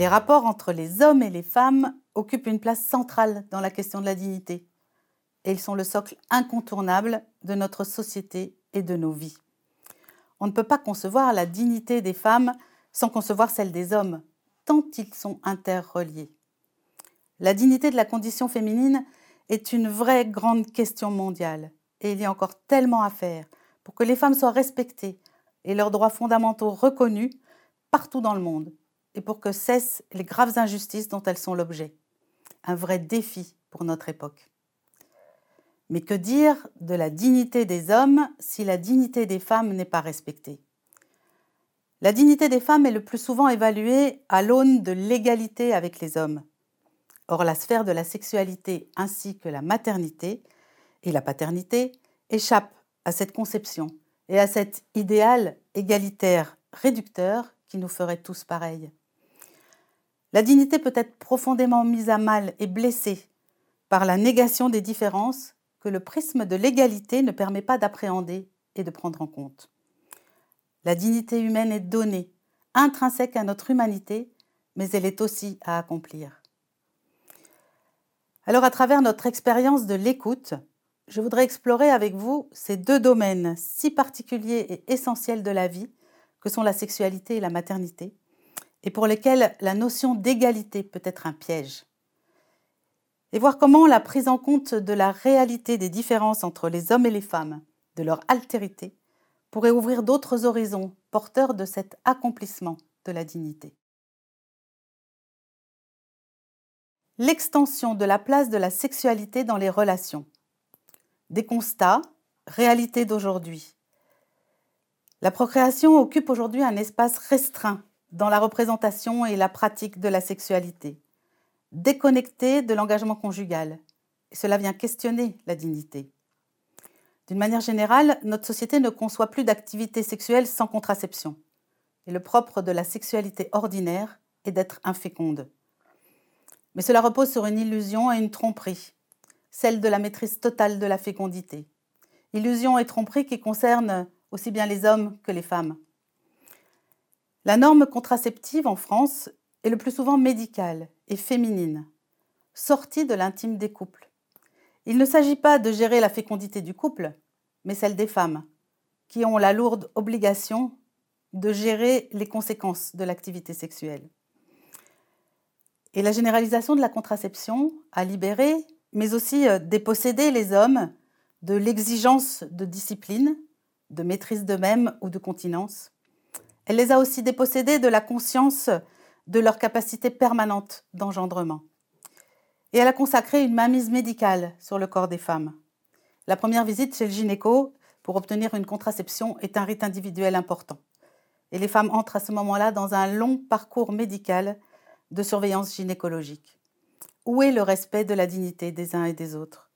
Les rapports entre les hommes et les femmes occupent une place centrale dans la question de la dignité. Et ils sont le socle incontournable de notre société et de nos vies. On ne peut pas concevoir la dignité des femmes sans concevoir celle des hommes, tant ils sont interreliés. La dignité de la condition féminine est une vraie grande question mondiale, et il y a encore tellement à faire pour que les femmes soient respectées et leurs droits fondamentaux reconnus partout dans le monde, et pour que cessent les graves injustices dont elles sont l'objet. Un vrai défi pour notre époque. Mais que dire de la dignité des hommes si la dignité des femmes n'est pas respectée? La dignité des femmes est le plus souvent évaluée à l'aune de l'égalité avec les hommes. Or, la sphère de la sexualité ainsi que la maternité et la paternité échappent à cette conception et à cet idéal égalitaire réducteur qui nous ferait tous pareils. La dignité peut être profondément mise à mal et blessée par la négation des différences que le prisme de l'égalité ne permet pas d'appréhender et de prendre en compte. La dignité humaine est donnée, intrinsèque à notre humanité, mais elle est aussi à accomplir. Alors à travers notre expérience de l'écoute, je voudrais explorer avec vous ces deux domaines si particuliers et essentiels de la vie que sont la sexualité et la maternité, et pour lesquels la notion d'égalité peut être un piège et voir comment la prise en compte de la réalité des différences entre les hommes et les femmes, de leur altérité, pourrait ouvrir d'autres horizons porteurs de cet accomplissement de la dignité. L'extension de la place de la sexualité dans les relations. Des constats, réalité d'aujourd'hui. La procréation occupe aujourd'hui un espace restreint dans la représentation et la pratique de la sexualité déconnecté de l'engagement conjugal. Cela vient questionner la dignité. D'une manière générale, notre société ne conçoit plus d'activité sexuelle sans contraception. Et le propre de la sexualité ordinaire est d'être inféconde. Mais cela repose sur une illusion et une tromperie, celle de la maîtrise totale de la fécondité. Illusion et tromperie qui concernent aussi bien les hommes que les femmes. La norme contraceptive en France est le plus souvent médicale et féminine, sortie de l'intime des couples. Il ne s'agit pas de gérer la fécondité du couple, mais celle des femmes, qui ont la lourde obligation de gérer les conséquences de l'activité sexuelle. Et la généralisation de la contraception a libéré, mais aussi euh, dépossédé les hommes de l'exigence de discipline, de maîtrise d'eux-mêmes ou de continence. Elle les a aussi dépossédés de la conscience de leur capacité permanente d'engendrement. Et elle a consacré une mainmise médicale sur le corps des femmes. La première visite chez le gynéco pour obtenir une contraception est un rite individuel important. Et les femmes entrent à ce moment-là dans un long parcours médical de surveillance gynécologique. Où est le respect de la dignité des uns et des autres?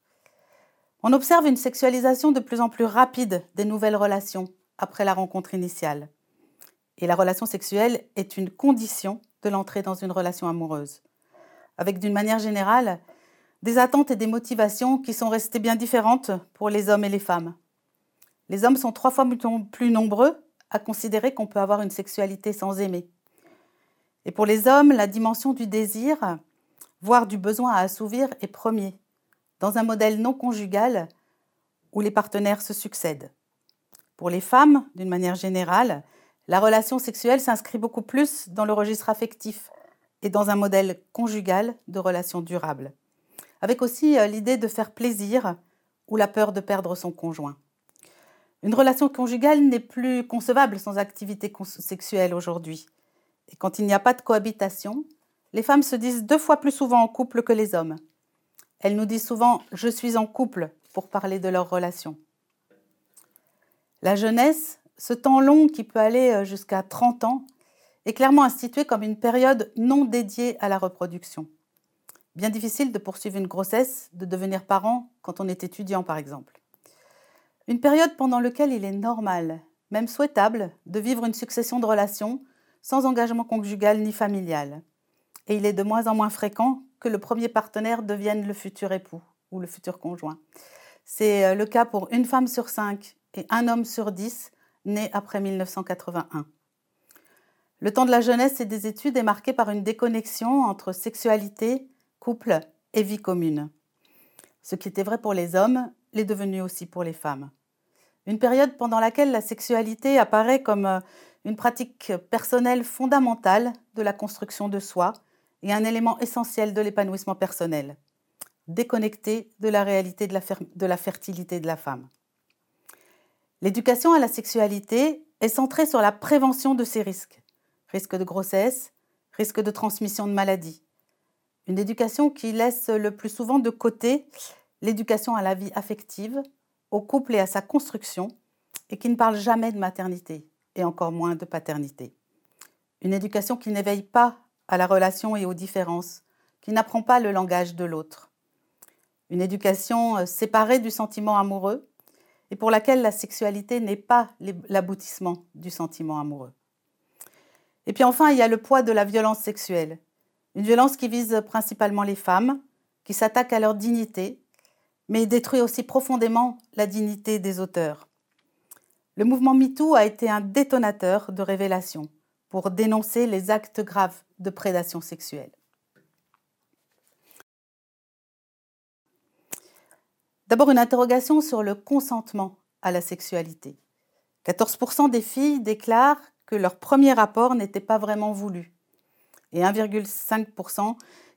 On observe une sexualisation de plus en plus rapide des nouvelles relations après la rencontre initiale. Et la relation sexuelle est une condition de l'entrée dans une relation amoureuse, avec d'une manière générale des attentes et des motivations qui sont restées bien différentes pour les hommes et les femmes. Les hommes sont trois fois plus nombreux à considérer qu'on peut avoir une sexualité sans aimer. Et pour les hommes, la dimension du désir, voire du besoin à assouvir, est premier, dans un modèle non conjugal où les partenaires se succèdent. Pour les femmes, d'une manière générale, la relation sexuelle s'inscrit beaucoup plus dans le registre affectif et dans un modèle conjugal de relation durable, avec aussi euh, l'idée de faire plaisir ou la peur de perdre son conjoint. Une relation conjugale n'est plus concevable sans activité sexuelle aujourd'hui. Et quand il n'y a pas de cohabitation, les femmes se disent deux fois plus souvent en couple que les hommes. Elles nous disent souvent ⁇ je suis en couple ⁇ pour parler de leur relation. La jeunesse ce temps long qui peut aller euh, jusqu'à 30 ans est clairement institué comme une période non dédiée à la reproduction. Bien difficile de poursuivre une grossesse, de devenir parent quand on est étudiant par exemple. Une période pendant laquelle il est normal, même souhaitable, de vivre une succession de relations sans engagement conjugal ni familial. Et il est de moins en moins fréquent que le premier partenaire devienne le futur époux ou le futur conjoint. C'est euh, le cas pour une femme sur cinq et un homme sur dix né après 1981. le temps de la jeunesse et des études est marqué par une déconnexion entre sexualité, couple et vie commune. Ce qui était vrai pour les hommes l'est devenu aussi pour les femmes. Une période pendant laquelle la sexualité apparaît comme euh, une pratique personnelle fondamentale de la construction de soi et un élément essentiel de l'épanouissement personnel, déconnecté de la réalité de la fertilité de la femme. L'éducation à la sexualité est centrée sur la prévention de ces risques, risque de grossesse, risque de transmission de maladies. Une éducation qui laisse le plus souvent de côté l'éducation à la vie affective, au couple et à sa construction, et qui ne parle jamais de maternité, et encore moins de paternité. Une éducation qui n'éveille pas à la relation et aux différences, qui n'apprend pas le langage de l'autre. Une éducation euh, séparée du sentiment amoureux, et pour laquelle la sexualité n'est pas l'aboutissement du sentiment amoureux. Et puis enfin, il y a le poids de la violence sexuelle, une violence qui vise principalement les femmes, qui s'attaque à leur dignité, mais détruit aussi profondément la dignité des auteurs. Le mouvement MeToo a été un détonateur de révélations pour dénoncer les actes graves de prédation sexuelle. D'abord une interrogation sur le consentement à la sexualité. 14% des filles déclarent que leur premier rapport n'était pas vraiment voulu et 1,5%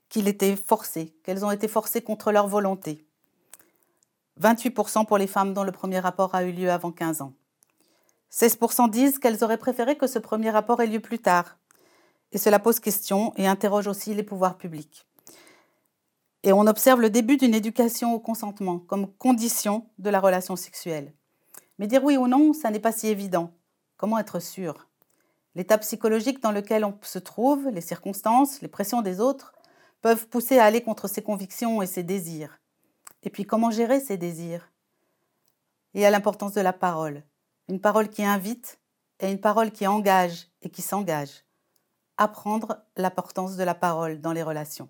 qu'il était forcé, qu'elles ont été forcées contre leur volonté. 28% pour les femmes dont le premier rapport a eu lieu avant 15 ans. 16% disent qu'elles auraient préféré que ce premier rapport ait lieu plus tard. Et cela pose question et interroge aussi les pouvoirs publics. Et on observe le début d'une éducation au consentement comme condition de la relation sexuelle. Mais dire oui ou non, ça n'est pas si évident. Comment être sûr? L'état psychologique dans lequel on se trouve, les circonstances, les pressions des autres peuvent pousser à aller contre ses convictions et ses désirs. Et puis comment gérer ces désirs? Et à l'importance de la parole. Une parole qui invite et une parole qui engage et qui s'engage. Apprendre l'importance de la parole dans les relations.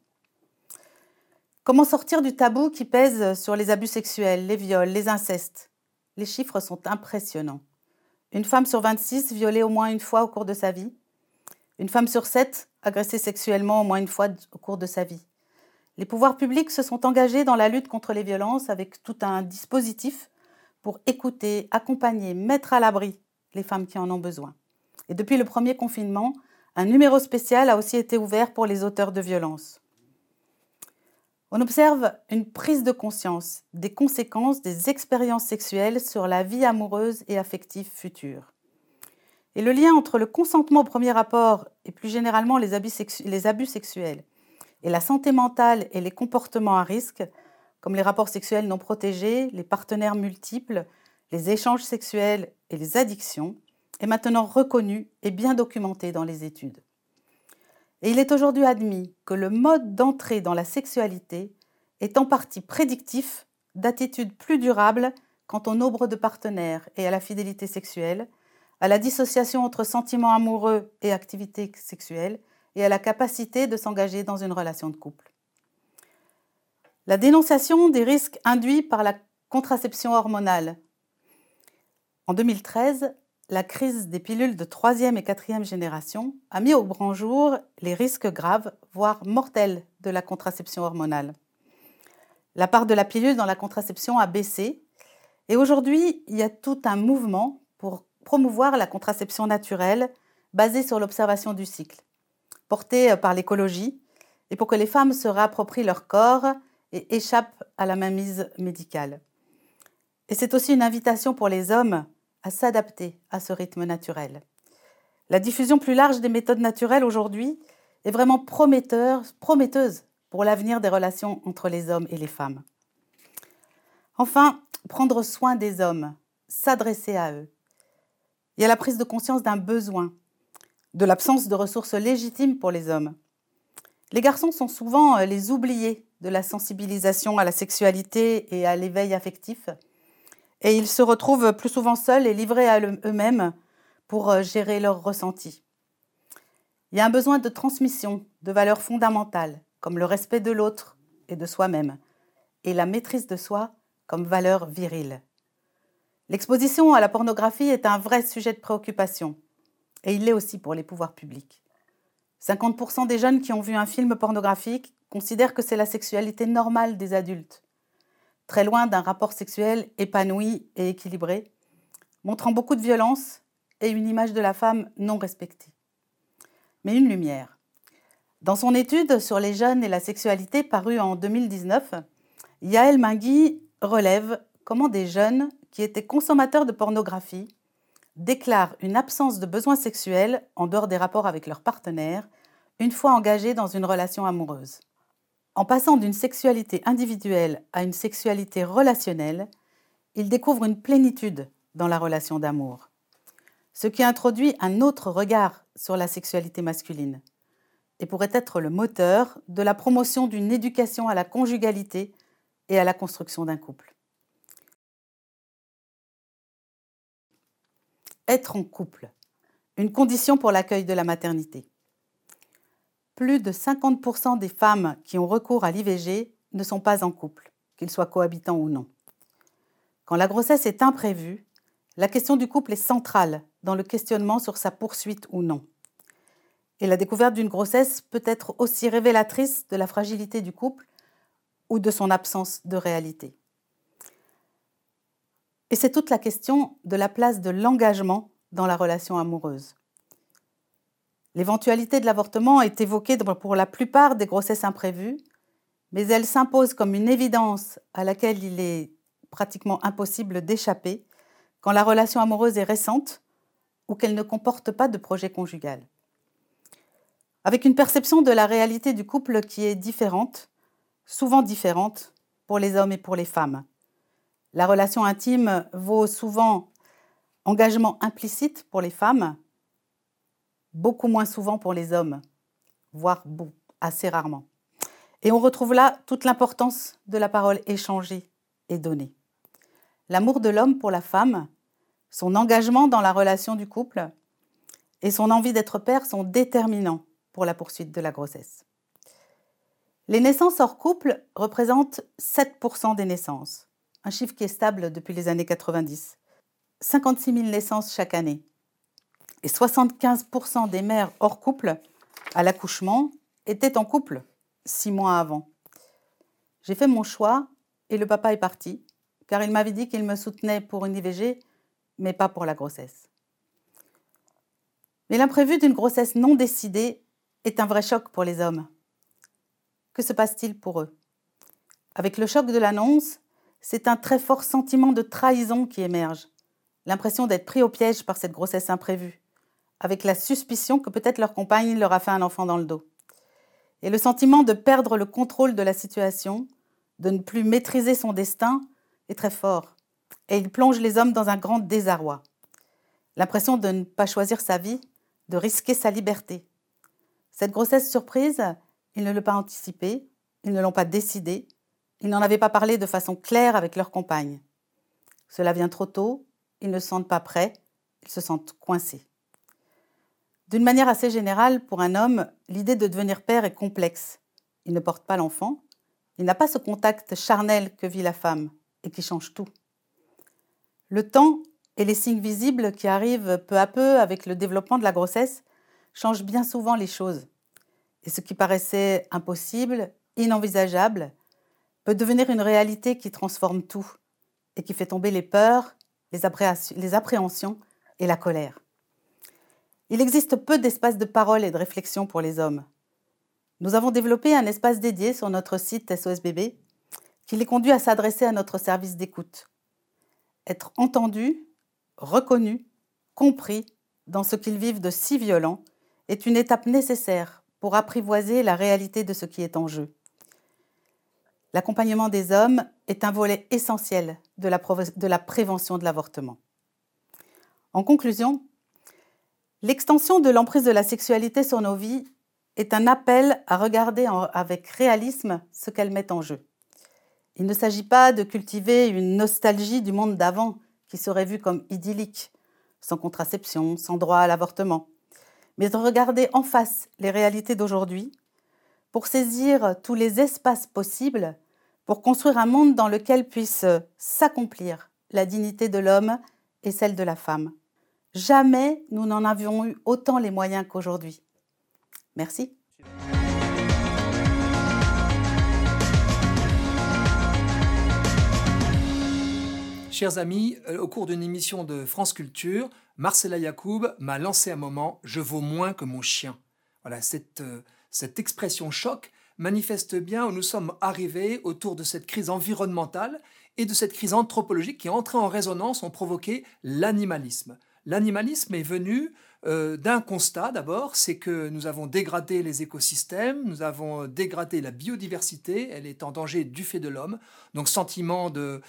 Comment sortir du tabou qui pèse sur les abus sexuels, les viols, les incestes? Les chiffres sont impressionnants. Une femme sur 26 violée au moins une fois au cours de sa vie? Une femme sur 7 agressée sexuellement au moins une fois au cours de sa vie? Les pouvoirs publics se sont engagés dans la lutte contre les violences avec tout un dispositif pour écouter, accompagner, mettre à l'abri les femmes qui en ont besoin. Et depuis le premier confinement, un numéro spécial a aussi été ouvert pour les auteurs de violences. On observe une prise de conscience des conséquences des expériences sexuelles sur la vie amoureuse et affective future. Et le lien entre le consentement au premier rapport et plus généralement les abus, sexuels et la santé mentale et les comportements à risque, comme les rapports sexuels non protégés, les partenaires multiples, les échanges sexuels et les addictions, est maintenant reconnu et bien documenté dans les études. Et il est aujourd'hui admis que le mode d'entrée dans la sexualité est en partie prédictif d'attitudes plus durables quant au nombre de partenaires et à la fidélité sexuelle, à la dissociation entre sentiments amoureux et activité sexuelle, et à la capacité de s'engager dans une relation de couple. La dénonciation des risques induits par la contraception hormonale. En 2013, la crise des pilules de troisième et quatrième génération a mis au grand jour les risques graves, voire mortels, de la contraception hormonale. La part de la pilule dans la contraception a baissé et aujourd'hui, il y a tout un mouvement pour promouvoir la contraception naturelle basée sur l'observation du cycle portée par l'écologie et pour que les femmes se réapproprient leur corps et échappent à la mainmise médicale. Et c'est aussi une invitation pour les hommes à s'adapter à ce rythme naturel. La diffusion plus large des méthodes naturelles aujourd'hui est vraiment prometteuse pour l'avenir des relations entre les hommes et les femmes. Enfin, prendre soin des hommes, s'adresser à eux. Il y a la prise de conscience d'un besoin, de l'absence de ressources légitimes pour les hommes. Les garçons sont souvent euh, les oubliés de la sensibilisation à la sexualité et à l'éveil affectif, et ils se retrouvent plus souvent seuls et livrés à eux-mêmes pour euh, gérer leurs ressentis. Il y a un besoin de transmission de valeurs fondamentales, comme le respect de l'autre et de soi-même, et la maîtrise de soi comme valeur virile. L'exposition à la pornographie est un vrai sujet de préoccupation et il l'est aussi pour les pouvoirs publics. 50% des jeunes qui ont vu un film pornographique considèrent que c'est la sexualité normale des adultes, très loin d'un rapport sexuel épanoui et équilibré, montrant beaucoup de violence et une image de la femme non respectée. Mais une lumière. Dans son étude sur les jeunes et la sexualité parue en 2019, Yael Mingui relève comment des jeunes qui étaient consommateurs de pornographie déclarent une absence de besoins sexuels en dehors des rapports avec leur partenaire une fois engagés dans une relation amoureuse. En passant d'une sexualité individuelle à une sexualité relationnelle, ils découvrent une plénitude dans la relation d'amour, ce qui introduit un autre regard sur la sexualité masculine et pourrait être le moteur de la promotion d'une éducation à la conjugalité et à la construction d'un couple. Être en couple, une condition pour l'accueil de la maternité. Plus de 50% des femmes qui ont recours à l'IVG ne sont pas en couple, qu'ils soient cohabitants ou non. Quand la grossesse est imprévue, la question du couple est centrale dans le questionnement sur sa poursuite ou non. Et la découverte d'une grossesse peut être aussi révélatrice de la fragilité du couple ou de son absence de réalité. Et c'est toute la question de la place de l'engagement dans la relation amoureuse. L'éventualité de l'avortement est évoquée pour la plupart des grossesses imprévues, mais elle s'impose comme une évidence à laquelle il est pratiquement impossible d'échapper quand la relation amoureuse est récente ou qu'elle ne comporte pas de projet conjugal. Avec une perception de la réalité du couple qui est différente, souvent différente pour les hommes et pour les femmes. La relation intime vaut souvent engagement implicite pour les femmes, beaucoup moins souvent pour les hommes, voire assez rarement. Et on retrouve là toute l'importance de la parole échangée et donnée. L'amour de l'homme pour la femme, son engagement dans la relation du couple et son envie d'être père sont déterminants pour la poursuite de la grossesse. Les naissances hors couple représentent 7% des naissances, un chiffre qui est stable depuis les années 90. 56 000 naissances chaque année. Et 75% des mères hors couple à l'accouchement étaient en couple six mois avant. J'ai fait mon choix et le papa est parti, car il m'avait dit qu'il me soutenait pour une IVG, mais pas pour la grossesse. Mais l'imprévu d'une grossesse non décidée est un vrai choc pour les hommes. Que se passe-t-il pour eux? Avec le choc de l'annonce, c'est un très fort sentiment de trahison qui émerge, l'impression d'être pris au piège par cette grossesse imprévue, avec la suspicion que peut-être leur compagne leur a fait un enfant dans le dos. Et le sentiment de perdre le contrôle de la situation, de ne plus maîtriser son destin, est très fort, et il plonge les hommes dans un grand désarroi. L'impression de ne pas choisir sa vie, de risquer sa liberté. Cette grossesse surprise, ils ne l'ont pas anticipé, ils ne l'ont pas décidé, ils n'en avaient pas parlé de façon claire avec leur compagne. Cela vient trop tôt, ils ne se sentent pas prêts, ils se sentent coincés. D'une manière assez générale, pour un homme, l'idée de devenir père est complexe. Il ne porte pas l'enfant, il n'a pas ce contact charnel que vit la femme et qui change tout. Le temps et les signes visibles qui arrivent peu à peu avec le développement de la grossesse changent bien souvent les choses. Et ce qui paraissait impossible, inenvisageable, peut devenir une réalité qui transforme tout et qui fait tomber les peurs, les, appréhensions et la colère. Il existe peu d'espaces de parole et de réflexion pour les hommes. Nous avons développé un espace dédié sur notre site SOSBB qui les conduit à s'adresser à notre service d'écoute. Être entendu, reconnu, compris dans ce qu'ils vivent de si violent est une étape nécessaire pour apprivoiser la réalité de ce qui est en jeu. L'accompagnement des hommes est un volet essentiel de la, de la prévention de l'avortement. En conclusion, l'extension de l'emprise de la sexualité sur nos vies est un appel à regarder avec réalisme ce qu'elle met en jeu. Il ne s'agit pas de cultiver une nostalgie du monde d'avant qui serait vu comme idyllique, sans contraception, sans droit à l'avortement mais de regarder en face les réalités d'aujourd'hui pour saisir tous les espaces possibles pour construire un monde dans lequel puisse s'accomplir la dignité de l'homme et celle de la femme. Jamais nous n'en avions eu autant les moyens qu'aujourd'hui. Merci. Chers amis, euh, au cours d'une émission de France Culture, Marcella Yacoub m'a lancé un moment Je vaux moins que mon chien. Voilà, cette, euh, cette expression choc manifeste bien où nous sommes arrivés autour de cette crise environnementale et de cette crise anthropologique qui, entrée en résonance, ont provoqué l'animalisme. L'animalisme est venu euh, d'un constat d'abord, c'est que nous avons dégradé les écosystèmes, nous avons dégradé la biodiversité, elle est en danger du fait de l'homme, donc sentiment de,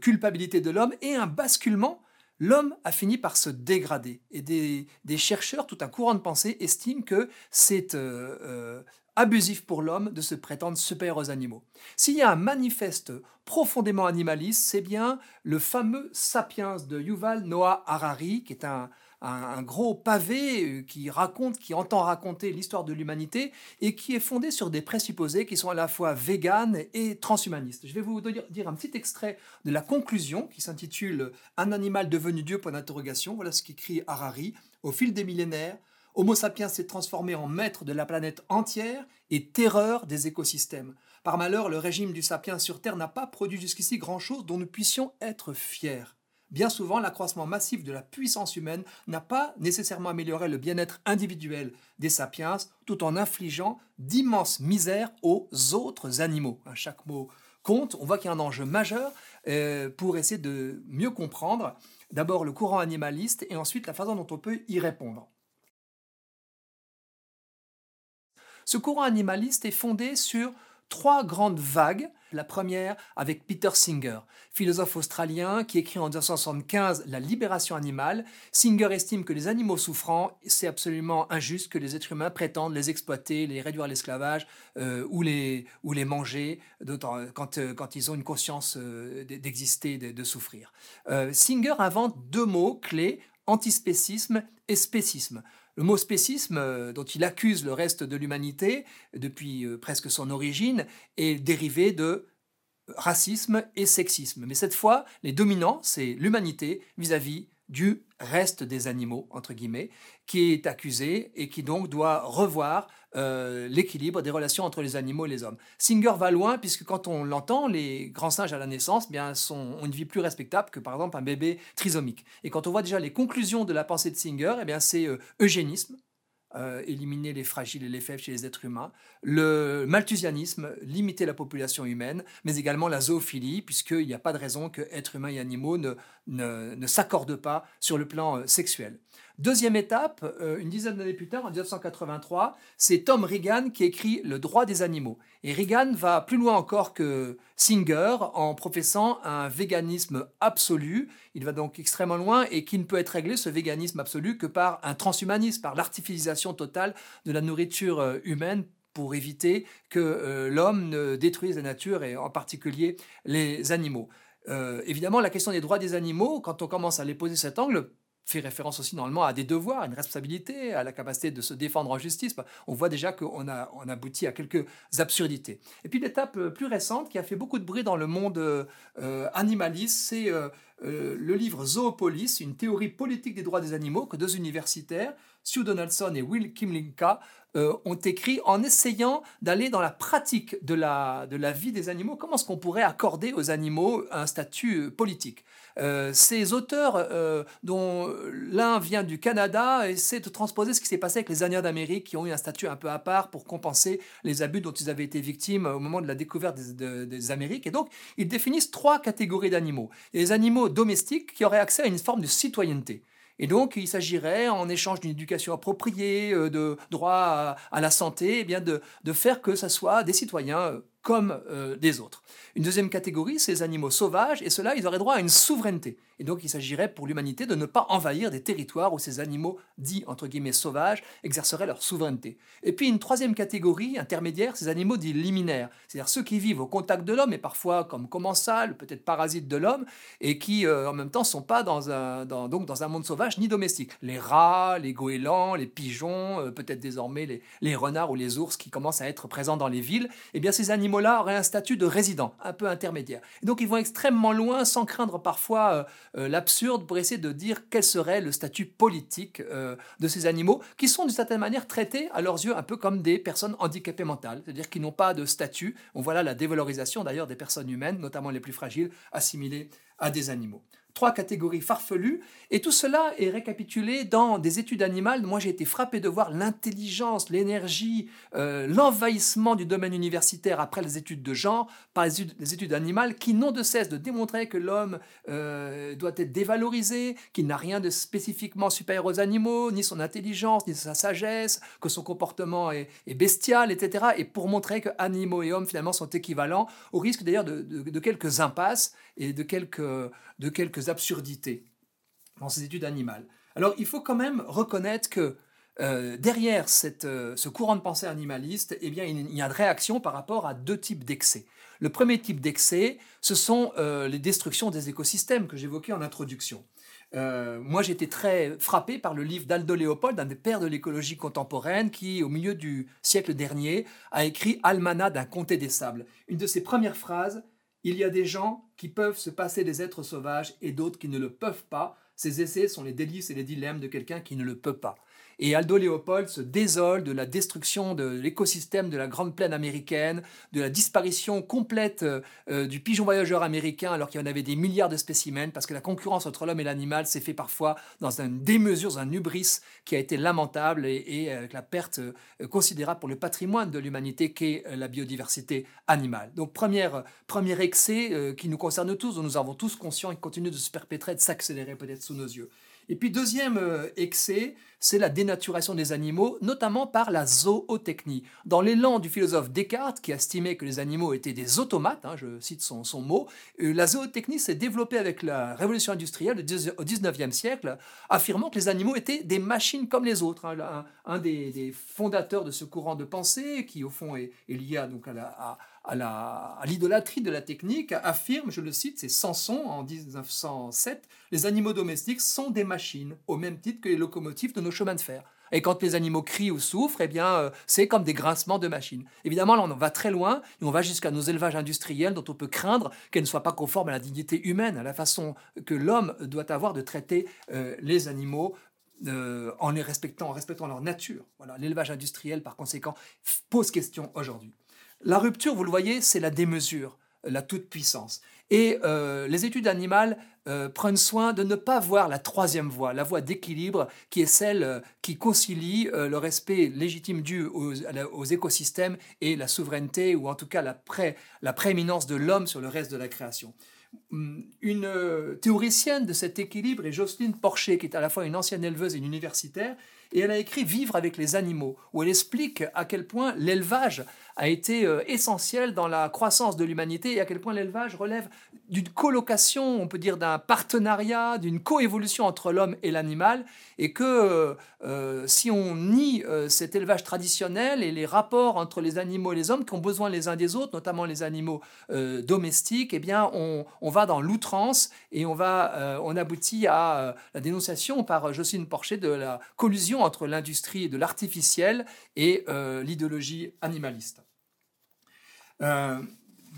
culpabilité de l'homme et un basculement. L'homme a fini par se dégrader et des, chercheurs, tout un courant de pensée, estiment que c'est euh, euh, abusif pour l'homme de se prétendre supérieur aux animaux. S'il y a un manifeste profondément animaliste, c'est bien le fameux Sapiens de Yuval Noah Harari, qui est un, un, gros pavé euh, qui raconte, qui entend raconter l'histoire de l'humanité et qui est fondé sur des présupposés qui sont à la fois véganes et transhumanistes. Je vais vous dire un petit extrait de la conclusion qui s'intitule Un animal devenu Dieu point d'interrogation. Voilà ce qu'écrit Harari. Au fil des millénaires, Homo sapiens s'est transformé en maître de la planète entière et terreur des écosystèmes. Par malheur, le régime du sapiens sur Terre n'a pas produit jusqu'ici grand-chose dont nous puissions être fiers. Bien souvent, l'accroissement massif de la puissance humaine n'a pas nécessairement amélioré le bien-être individuel des sapiens, tout en infligeant d'immenses misères aux autres animaux. Chaque mot compte. On voit qu'il y a un enjeu majeur euh, pour essayer de mieux comprendre d'abord le courant animaliste et ensuite la façon dont on peut y répondre. Ce courant animaliste est fondé sur trois grandes vagues. La première avec Peter Singer, philosophe australien qui écrit en 1975 La libération animale. Singer estime que les animaux souffrants, c'est absolument injuste que les êtres humains prétendent les exploiter, les réduire à l'esclavage euh, ou, les, manger quand, euh, quand ils ont une conscience euh, d'exister, de, de, souffrir. Singer invente deux mots clés, antispécisme et spécisme. Le mot spécisme, euh, dont il accuse le reste de l'humanité depuis euh, presque son origine, est dérivé de racisme et sexisme. Mais cette fois, les dominants, c'est l'humanité vis-à-vis du reste des animaux, entre guillemets, qui est accusé et qui donc doit revoir euh, l'équilibre des relations entre les animaux et les hommes. Singer va loin puisque quand on l'entend, les grands singes à la naissance bien, sont, ont une vie plus respectable que par exemple un bébé trisomique. Et quand on voit déjà les conclusions de la pensée de Singer, eh bien c'est euh, eugénisme, euh, éliminer les fragiles et les faibles chez les êtres humains, le malthusianisme, limiter la population humaine, mais également la zoophilie, puisqu'il n'y a pas de raison que êtres humains et animaux ne, ne, ne s'accordent pas sur le plan euh, sexuel. Deuxième étape, euh, une dizaine d'années plus tard, en 1983, c'est Tom Regan qui écrit Le droit des animaux. Et Regan va plus loin encore que Singer en professant un véganisme absolu. Il va donc extrêmement loin et qui ne peut être réglé, ce véganisme absolu, que par un transhumanisme, par l'artificialisation totale de la nourriture euh, humaine pour éviter que euh, l'homme ne détruise la nature et en particulier les animaux. évidemment, la question des droits des animaux, quand on commence à les poser cet angle, fait référence aussi normalement à des devoirs, à une responsabilité, à la capacité de se défendre en justice. On voit déjà qu'on a, on aboutit à quelques absurdités. Et puis l'étape euh, plus récente qui a fait beaucoup de bruit dans le monde euh, animaliste, c'est euh, le livre Zoopolis, une théorie politique des droits des animaux que deux universitaires, Sue Donaldson et Will Kimlinka, euh, ont écrit en essayant d'aller dans la pratique de la, de la vie des animaux. Comment est-ce qu'on pourrait accorder aux animaux un statut euh, politique? Euh, Ces auteurs, dont l'un vient du Canada, essaient de transposer ce qui s'est passé avec les Indiens d'Amérique qui ont eu un statut un peu à part pour compenser les abus dont ils avaient été victimes au moment de la découverte des, Amériques. Et donc, ils définissent trois catégories d'animaux. Les animaux domestiques qui auraient accès à une forme de citoyenneté. Et donc, il s'agirait, en échange d'une éducation appropriée, euh, de droit à, la santé, eh bien de, de, faire que ce soit des citoyens euh, comme euh, des autres. Une deuxième catégorie, c'est les animaux sauvages, et ceux-là, ils auraient droit à une souveraineté. Et donc, il s'agirait pour l'humanité de ne pas envahir des territoires où ces animaux dits, entre guillemets, sauvages, exerceraient leur souveraineté. Et puis, une troisième catégorie intermédiaire, ces animaux dits liminaires, c'est-à-dire ceux qui vivent au contact de l'homme, et parfois comme commensals, peut-être parasites de l'homme, et qui, euh, en même temps, ne sont pas dans un, donc dans un monde sauvage ni domestique. Les rats, les goélands, les pigeons, euh, peut-être désormais les, les renards ou les ours qui commencent à être présents dans les villes, eh bien, ces animaux animaux-là auraient un statut de résident, un peu intermédiaire. Et donc ils vont extrêmement loin sans craindre parfois euh, l'absurde pour essayer de dire quel serait le statut politique de ces animaux, qui sont d'une certaine manière traités à leurs yeux un peu comme des personnes handicapées mentales, c'est-à-dire qui n'ont pas de statut. On voit là la dévalorisation d'ailleurs des personnes humaines, notamment les plus fragiles, assimilées à des animaux trois catégories farfelues, et tout cela est récapitulé dans des études animales. Moi, j'ai été frappé de voir l'intelligence, l'énergie, euh, l'envahissement du domaine universitaire après les études de genre par les études, animales qui n'ont de cesse de démontrer que l'homme euh, doit être dévalorisé, qu'il n'a rien de spécifiquement supérieur aux animaux, ni son intelligence, ni sa sagesse, que son comportement est, bestial, etc. Et pour montrer que animaux et hommes finalement sont équivalents, au risque d'ailleurs de, de quelques impasses et de quelques, de quelques absurdités dans ces études animales. Alors il faut quand même reconnaître que euh, derrière cette, euh, ce courant de pensée animaliste, eh bien, il y a une réaction par rapport à deux types d'excès. Le premier type d'excès, ce sont euh, les destructions des écosystèmes que j'évoquais en introduction. moi, été très frappé par le livre d'Aldo Léopold, un des pères de l'écologie contemporaine, qui, au milieu du siècle dernier, a écrit Almanach d'un comté des sables. Une de ses premières phrases, il y a des gens qui peuvent se passer des êtres sauvages et d'autres qui ne le peuvent pas. Ces essais sont les délices et les dilemmes de quelqu'un qui ne le peut pas. Et Aldo Léopold se désole de la destruction de l'écosystème de la Grande Plaine américaine, de la disparition complète euh, du pigeon voyageur américain alors qu'il y en avait des milliards de spécimens, parce que la concurrence entre l'homme et l'animal s'est fait parfois dans une démesure, un hubris qui a été lamentable et, avec la perte euh, considérable pour le patrimoine de l'humanité qu'est euh, la biodiversité animale. Donc premier excès qui nous concerne tous, dont nous avons tous conscience et qui continue de se perpétrer, de s'accélérer peut-être sous nos yeux. Et puis deuxième euh, excès, c'est la dénaturation des animaux, notamment par la zootechnie. Dans l'élan du philosophe Descartes, qui estimait que les animaux étaient des automates, hein, je cite son, mot, euh, la zootechnie s'est développée avec la révolution industrielle au 19e siècle, affirmant que les animaux étaient des machines comme les autres. Hein. Un, des, fondateurs de ce courant de pensée, qui au fond est, lié donc à la, à l'idolâtrie de la technique, affirme, je le cite, c'est Samson en 1907, les animaux domestiques sont des machines, au même titre que les locomotives de nos chemins de fer. Et quand les animaux crient ou souffrent, eh bien, euh, c'est comme des grincements de machines. Évidemment, là, on va très loin, et on va jusqu'à nos élevages industriels dont on peut craindre qu'elles ne soient pas conformes à la dignité humaine, à la façon que l'homme doit avoir de traiter euh, les animaux euh, en les respectant, en respectant leur nature. Voilà, l'élevage industriel, par conséquent, pose question aujourd'hui. La rupture, vous le voyez, c'est la démesure, la toute-puissance. Et euh, les études animales euh, prennent soin de ne pas voir la troisième voie, la voie d'équilibre, qui est celle euh, qui concilie le respect légitime dû aux, écosystèmes et la souveraineté, ou en tout cas la, la prééminence de l'homme sur le reste de la création. Hum, une théoricienne de cet équilibre est Jocelyne Porcher, qui est à la fois une ancienne éleveuse et une universitaire, et elle a écrit Vivre avec les animaux, où elle explique à quel point l'élevage a été euh, essentiel dans la croissance de l'humanité et à quel point l'élevage relève d'une colocation, on peut dire d'un partenariat, d'une coévolution entre l'homme et l'animal, et que euh, euh, si on nie cet élevage traditionnel et les rapports entre les animaux et les hommes qui ont besoin les uns des autres, notamment les animaux domestiques, eh bien on, va dans l'outrance et on, on aboutit à la dénonciation par Jocelyne Porcher de la collusion entre l'industrie de l'artificiel et l'idéologie animaliste. Euh,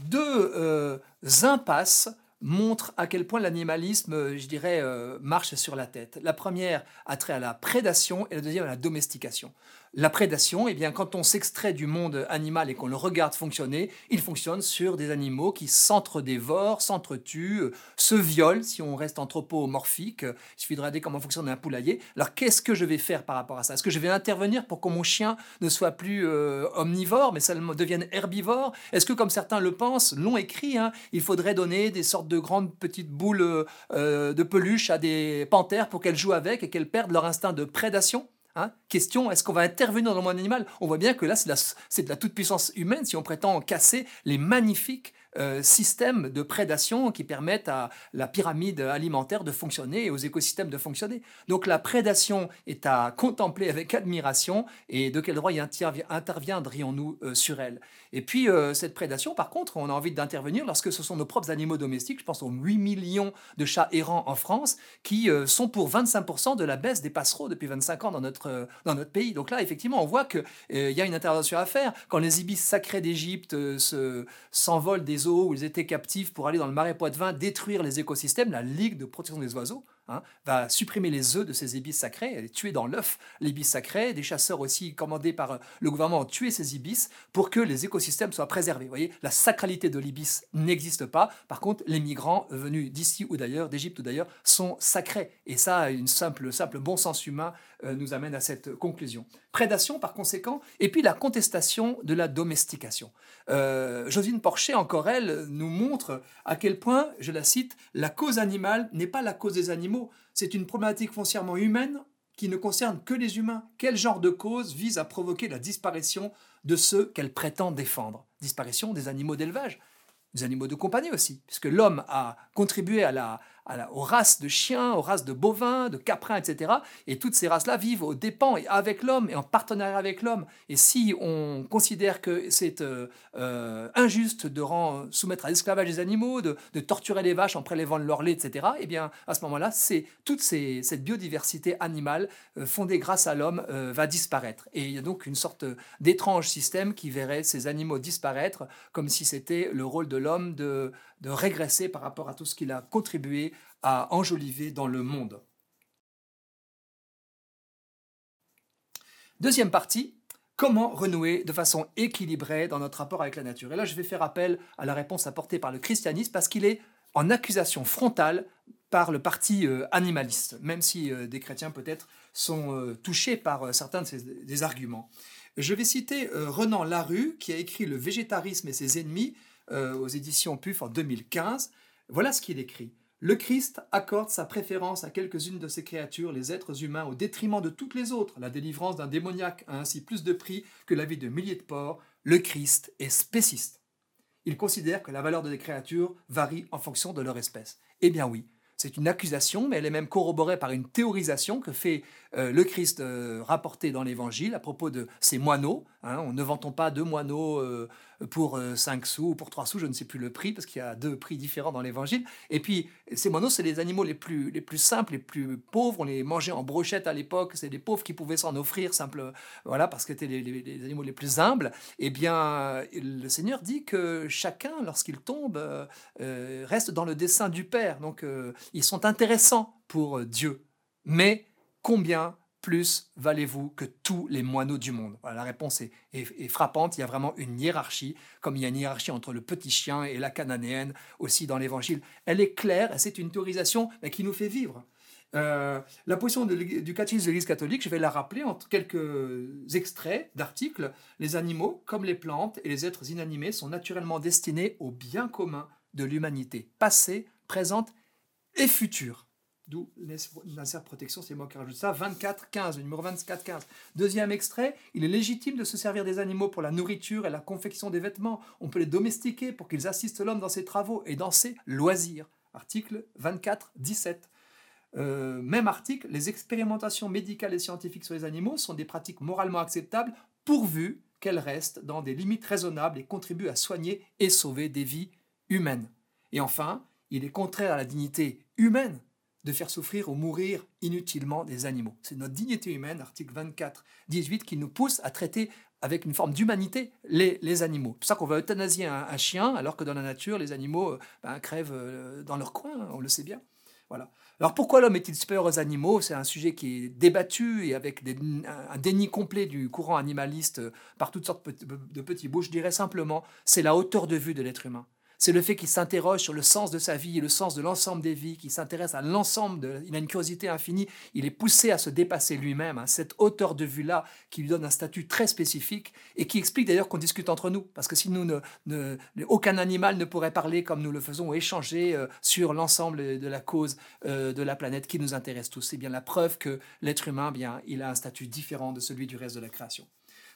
deux euh, impasses montrent à quel point l'animalisme, je dirais, euh, marche sur la tête. La première a trait à la prédation et la deuxième à la domestication. La prédation, eh bien, quand on s'extrait du monde animal et qu'on le regarde fonctionner, il fonctionne sur des animaux qui s'entre-dévorent, s'entretuent, euh, se violent, si on reste anthropomorphique. Il suffit de regarder comment fonctionne un poulailler. Alors, qu'est-ce que je vais faire par rapport à ça? Est-ce que je vais intervenir pour que mon chien ne soit plus euh, omnivore, mais ça devienne herbivore? Est-ce que, comme certains le pensent, l'ont écrit, hein, il faudrait donner des sortes de grandes petites boules euh, de peluche à des panthères pour qu'elles jouent avec et qu'elles perdent leur instinct de prédation? Hein? Question, est-ce qu'on va intervenir dans le monde animal? On voit bien que là, c'est de la, toute-puissance humaine si on prétend casser les magnifiques euh, systèmes de prédation qui permettent à la pyramide alimentaire de fonctionner et aux écosystèmes de fonctionner. Donc la prédation est à contempler avec admiration et de quel droit y interviendrions-nous euh, sur elle Et puis euh, cette prédation, par contre, on a envie d'intervenir lorsque ce sont nos propres animaux domestiques, je pense aux 8 millions de chats errants en France, qui sont pour 25% de la baisse des passereaux depuis 25 ans dans notre, dans notre pays. Donc là, effectivement, on voit qu'il y a une intervention à faire. Quand les ibis sacrés d'Égypte s'envolent des où ils étaient captifs pour aller dans le marais Poitevin détruire les écosystèmes, la Ligue de protection des oiseaux Hein, va supprimer les œufs de ces ibis sacrés, tuer dans l'œuf l'ibis sacré. Des chasseurs aussi commandés par euh, le gouvernement ont tué ces ibis pour que les écosystèmes soient préservés. Vous voyez, la sacralité de l'ibis n'existe pas. Par contre, les migrants venus d'ici ou d'ailleurs, d'Égypte ou d'ailleurs, sont sacrés. Et ça, une simple, simple bon sens humain nous amène à cette conclusion. Prédation, par conséquent, et puis la contestation de la domestication. Euh, Josine Porcher, encore elle, nous montre à quel point, je la cite, la cause animale n'est pas la cause des animaux c'est une problématique foncièrement humaine qui ne concerne que les humains. Quel genre de cause vise à provoquer la disparition de ceux qu'elle prétend défendre? Disparition des animaux d'élevage, des animaux de compagnie aussi, puisque l'homme a contribué à la, aux races de chiens, aux races de bovins, de caprins, etc. Et toutes ces races-là vivent aux dépens et avec l'homme et en partenariat avec l'homme. Et si on considère que c'est euh, euh, injuste de rend, soumettre à l'esclavage les animaux, de, torturer les vaches en prélevant leur lait, etc., eh bien, à ce moment-là, c'est toute cette biodiversité animale euh, fondée grâce à l'homme va disparaître. Et il y a donc une sorte d'étrange système qui verrait ces animaux disparaître comme si c'était le rôle de l'homme de de régresser par rapport à tout ce qu'il a contribué à enjoliver dans le monde. Deuxième partie, comment renouer de façon équilibrée dans notre rapport avec la nature. Et là, je vais faire appel à la réponse apportée par le christianisme parce qu'il est en accusation frontale par le parti euh, animaliste, même si euh, des chrétiens peut-être sont euh, touchés par certains des arguments. Je vais citer Renan Larue, qui a écrit Le végétarisme et ses ennemis, aux éditions PUF en 2015. Voilà ce qu'il écrit. Le Christ accorde sa préférence à quelques-unes de ses créatures, les êtres humains, au détriment de toutes les autres. La délivrance d'un démoniaque a ainsi plus de prix que la vie de milliers de porcs. Le Christ est spéciste. Il considère que la valeur des créatures varie en fonction de leur espèce. Eh bien oui, c'est une accusation, mais elle est même corroborée par une théorisation que fait euh, le Christ euh, rapporté dans l'Évangile à propos de ces moineaux. Hein. on ne vend pas deux moineaux pour 5 euh, sous ou pour 3 sous, je ne sais plus le prix, parce qu'il y a deux prix différents dans l'évangile. Et puis, ces moineaux, c'est les animaux les plus, les simples, les plus pauvres. On les mangeait en brochette à l'époque. C'est des pauvres qui pouvaient s'en offrir, simple, voilà, parce que c'était les, animaux les plus humbles. Eh bien, le Seigneur dit que chacun, lorsqu'il tombe, euh, euh, reste dans le dessein du Père. Donc, ils sont intéressants pour Dieu. Mais combien plus valez-vous que tous les moineaux du monde? La réponse est, frappante. Il y a vraiment une hiérarchie, comme il y a une hiérarchie entre le petit chien et la cananéenne aussi dans l'Évangile. Elle est claire, c'est une théorisation qui nous fait vivre. Euh, la position du catéchisme de l'Église catholique, je vais la rappeler entre quelques extraits d'articles. Les animaux, comme les plantes et les êtres inanimés, sont naturellement destinés au bien commun de l'humanité, passée, présente et future. D'où l'insert protection, c'est moi qui rajoute ça. 24-15, le numéro 24-15. Deuxième extrait, il est légitime de se servir des animaux pour la nourriture et la confection des vêtements. On peut les domestiquer pour qu'ils assistent l'homme dans ses travaux et dans ses loisirs. Article 24-17. Euh, même article, les expérimentations médicales et scientifiques sur les animaux sont des pratiques moralement acceptables pourvu qu'elles restent dans des limites raisonnables et contribuent à soigner et sauver des vies humaines. Et enfin, il est contraire à la dignité humaine de faire souffrir ou mourir inutilement des animaux. C'est notre dignité humaine, article 24, 18, qui nous pousse à traiter avec une forme d'humanité les, animaux. C'est pour ça qu'on va euthanasier un, chien, alors que dans la nature, les animaux euh, ben, crèvent euh, dans leur coin, on le sait bien. Voilà. Alors pourquoi l'homme est-il supérieur aux animaux? C'est un sujet qui est débattu et avec un déni complet du courant animaliste euh, par toutes sortes de petits bouts. Je dirais simplement, c'est la hauteur de vue de l'être humain c'est le fait qu'il s'interroge sur le sens de sa vie et le sens de l'ensemble des vies, qu'il s'intéresse à l'ensemble, de, il a une curiosité infinie, il est poussé à se dépasser lui-même, hein, cette hauteur de vue-là qui lui donne un statut très spécifique et qui explique d'ailleurs qu'on discute entre nous, parce que si nous ne, aucun animal ne pourrait parler comme nous le faisons ou échanger euh, sur l'ensemble de la cause euh, de la planète qui nous intéresse tous. C'est bien la preuve que l'être humain, bien, il a un statut différent de celui du reste de la création.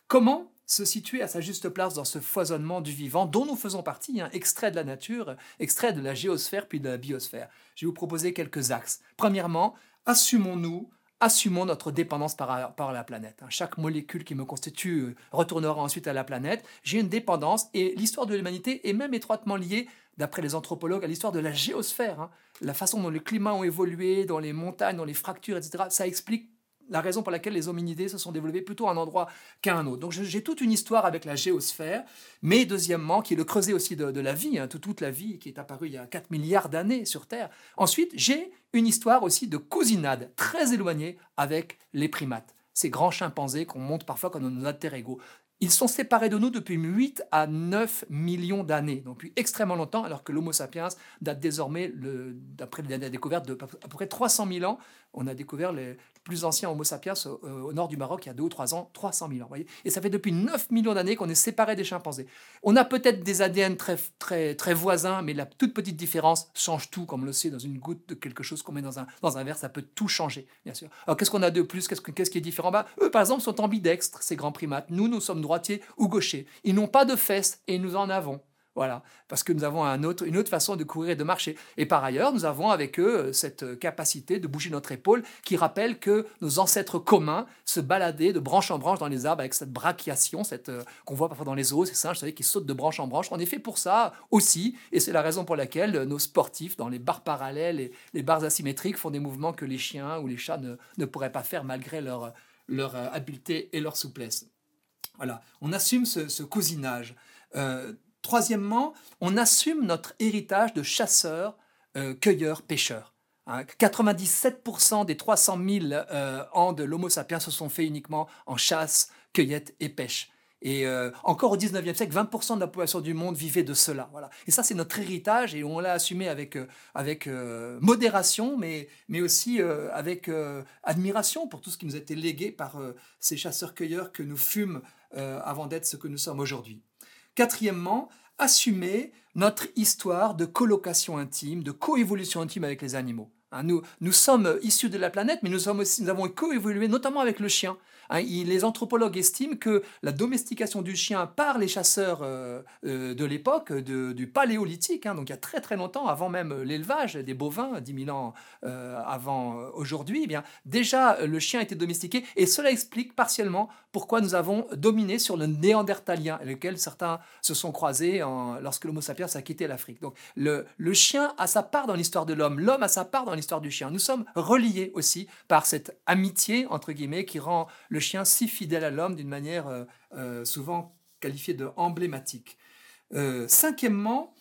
Comment se situer à sa juste place dans ce foisonnement du vivant dont nous faisons partie, hein, extrait de la nature, extrait de la géosphère puis de la biosphère. Je vais vous proposer quelques axes. Premièrement, assumons-nous assumons notre dépendance par, la planète. Hein. Chaque molécule qui me constitue euh, retournera ensuite à la planète. J'ai une dépendance et l'histoire de l'humanité est même étroitement liée, d'après les anthropologues, à l'histoire de la géosphère. Hein. La façon dont les climats ont évolué, dans les montagnes, dans les fractures, etc. Ça explique la raison pour laquelle les hominidés se sont développés plutôt à un endroit qu'à un autre. Donc j'ai toute une histoire avec la géosphère, mais deuxièmement, qui est le creuset aussi de, la vie, hein, toute, la vie qui est apparue il y a 4 milliards d'années sur Terre. Ensuite, j'ai une histoire aussi de cousinade très éloignée avec les primates ces grands chimpanzés qu'on monte parfois comme nos alter ego. Ils sont séparés de nous depuis 8 à 9 millions d'années, donc depuis extrêmement longtemps, alors que l'Homo sapiens date désormais, d'après dernières découvertes, de à peu près 300 000 ans. On a découvert les plus anciens Homo sapiens au, nord du Maroc il y a 2 ou 3 ans, 300 000 ans. Voyez Et ça fait depuis 9 millions d'années qu'on est séparés des chimpanzés. On a peut-être des ADN très, très, très voisins, mais la toute petite différence change tout, comme on le sait, dans une goutte de quelque chose qu'on met dans un, dans un verre, ça peut tout changer, bien sûr. Alors qu'est-ce qu'on a de plus? Qu'est-ce qu'est-ce qui est différent? Bah, Eux, par exemple, sont ambidextres, ces grands primates. Nous, nous sommes droitier ou gaucher. Ils n'ont pas de fesses et nous en avons. Voilà, parce que nous avons une autre façon de courir et de marcher. Et par ailleurs, nous avons avec eux euh, cette capacité de bouger notre épaule qui rappelle que nos ancêtres communs se baladaient de branche en branche dans les arbres avec cette brachiation, cette euh, qu'on voit parfois dans les eaux, ces singes, savez, qui sautent de branche en branche. On est fait pour ça aussi, et c'est la raison pour laquelle nos sportifs, dans les barres parallèles et les barres asymétriques, font des mouvements que les chiens ou les chats ne, pourraient pas faire malgré leur, euh, habileté et leur souplesse. Voilà, on assume ce, cousinage. Euh, troisièmement, on assume notre héritage de chasseurs, euh, cueilleurs, pêcheurs. 97% hein. des 300 000 euh, ans de l'Homo sapiens se sont faits uniquement en chasse, cueillette et pêche. Et encore au 19e siècle, 20% de la population du monde vivait de cela. Et ça, c'est notre héritage et on l'a assumé avec, avec modération, mais, mais aussi avec admiration pour tout ce qui nous a été légué par ces chasseurs-cueilleurs que nous fûmes euh, avant d'être ce que nous sommes aujourd'hui. Quatrièmement, assumer notre histoire de colocation intime, de coévolution intime avec les animaux. Hein, nous, sommes issus de la planète, mais nous, sommes aussi, nous avons coévolué notamment avec le chien. Hein, les anthropologues estiment que la domestication du chien par les chasseurs euh, euh, de l'époque, du paléolithique, hein, donc il y a très très longtemps, avant même l'élevage des bovins, 10 000 ans euh, avant aujourd'hui, eh déjà le chien était domestiqué et cela explique partiellement pourquoi nous avons dominé sur le néandertalien, lequel certains se sont croisés lorsque l'Homo sapiens a quitté l'Afrique. Donc le, le chien a sa part dans l'histoire de l'homme, l'homme a sa part dans l'histoire du chien. Nous sommes reliés aussi par cette amitié, entre guillemets, qui rend le chien si fidèle à l'homme d'une manière euh, euh, souvent qualifiée de emblématique. Euh, cinquièmement,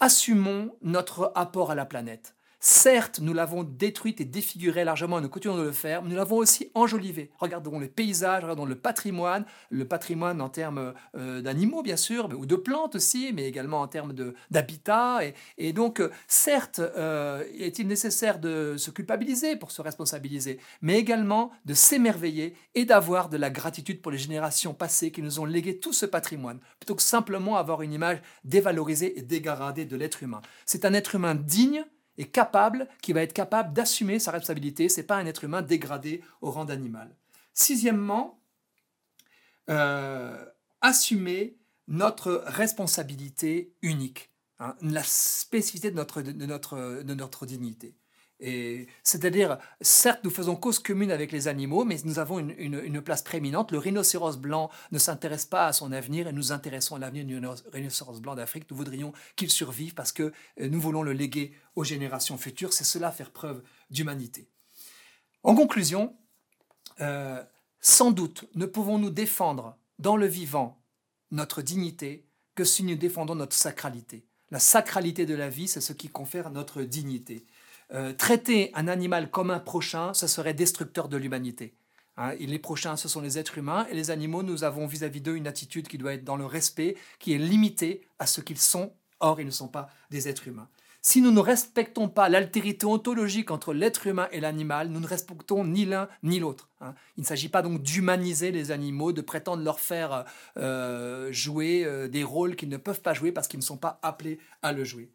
assumons notre apport à la planète. Certes, nous l'avons détruite et défigurée largement, et nous continuons de le faire, mais nous l'avons aussi enjolivée. Regardons les paysages, regardons le patrimoine, le patrimoine en termes euh, d'animaux, bien sûr, ou de plantes aussi, mais également en termes d'habitat. Et, donc, euh, certes, euh, est-il nécessaire de se culpabiliser pour se responsabiliser, mais également de s'émerveiller et d'avoir de la gratitude pour les générations passées qui nous ont légué tout ce patrimoine, plutôt que simplement avoir une image dévalorisée et dégradée de l'être humain. C'est un être humain digne est capable, qui va être capable d'assumer sa responsabilité. Ce n'est pas un être humain dégradé au rang d'animal. Sixièmement, euh, assumer notre responsabilité unique, hein, la spécificité de notre dignité c'est-à-dire, certes, nous faisons cause commune avec les animaux, mais nous avons une, place prééminente. Le rhinocéros blanc ne s'intéresse pas à son avenir et nous intéressons à l'avenir du rhinocéros blanc d'Afrique. Nous voudrions qu'il survive parce que euh, nous voulons le léguer aux générations futures. C'est cela faire preuve d'humanité. En conclusion, euh, sans doute ne pouvons-nous défendre dans le vivant notre dignité que si nous défendons notre sacralité. La sacralité de la vie, c'est ce qui confère notre dignité. Euh, traiter un animal comme un prochain, ce serait destructeur de l'humanité. Hein, les prochains, ce sont les êtres humains, et les animaux, nous avons vis-à-vis d'eux une attitude qui doit être dans le respect, qui est limitée à ce qu'ils sont, or ils ne sont pas des êtres humains. Si nous ne respectons pas l'altérité ontologique entre l'être humain et l'animal, nous ne respectons ni l'un ni l'autre. Hein. Il ne s'agit pas donc d'humaniser les animaux, de prétendre leur faire euh, jouer euh, des rôles qu'ils ne peuvent pas jouer parce qu'ils ne sont pas appelés à le jouer.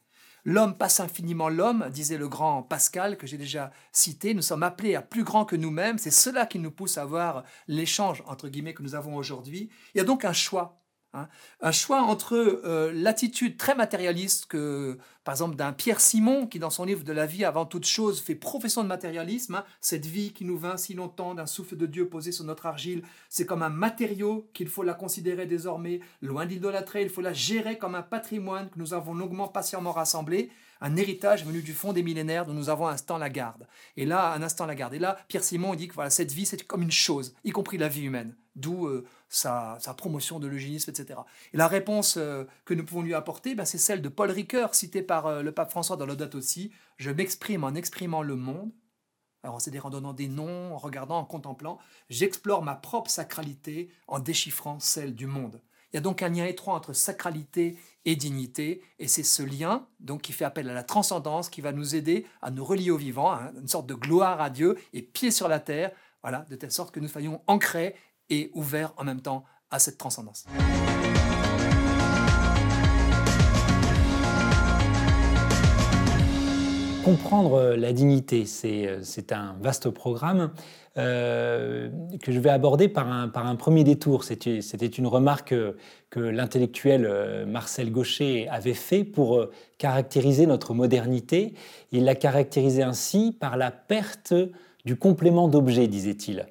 L'homme passe infiniment l'homme, disait le grand Pascal que j'ai déjà cité. Nous sommes appelés à plus grand que nous-mêmes. C'est cela qui nous pousse à voir l'échange, entre guillemets, que nous avons aujourd'hui. Il y a donc un choix Hein. Un choix entre euh, l'attitude très matérialiste que, par exemple, d'un Pierre Simon, qui dans son livre de la vie avant toute chose fait profession de matérialisme, hein. cette vie qui nous vint si longtemps d'un souffle de Dieu posé sur notre argile, c'est comme un matériau qu'il faut la considérer désormais, loin d'idolâtrer, il faut la gérer comme un patrimoine que nous avons longuement, patiemment rassemblé, un héritage venu du fond des millénaires dont nous avons un instant la garde. Et là, un instant la garde. Et là, Pierre Simon dit que voilà, cette vie, c'est comme une chose, y compris la vie humaine. D'où euh, sa, promotion de l'eugénisme, etc. Et la réponse euh, que nous pouvons lui apporter, ben, c'est celle de Paul Ricoeur, cité par euh, le pape François dans l'Audate aussi. Je m'exprime en exprimant le monde. Alors, c'est-à-dire en donnant des noms, en regardant, en contemplant. J'explore ma propre sacralité en déchiffrant celle du monde. Il y a donc un lien étroit entre sacralité et dignité, et c'est ce lien donc qui fait appel à la transcendance qui va nous aider à nous relier au vivant, à une sorte de gloire à Dieu et pied sur la terre, voilà, de telle sorte que nous soyons ancrés et ouverts en même temps à cette transcendance. Comprendre la dignité, c'est euh, un vaste programme euh, que je vais aborder par un, par un premier détour. C'était une remarque que, l'intellectuel euh, Marcel Gaucher avait fait pour caractériser notre modernité. Il l'a caractérisé ainsi par la perte du complément d'objet, disait-il.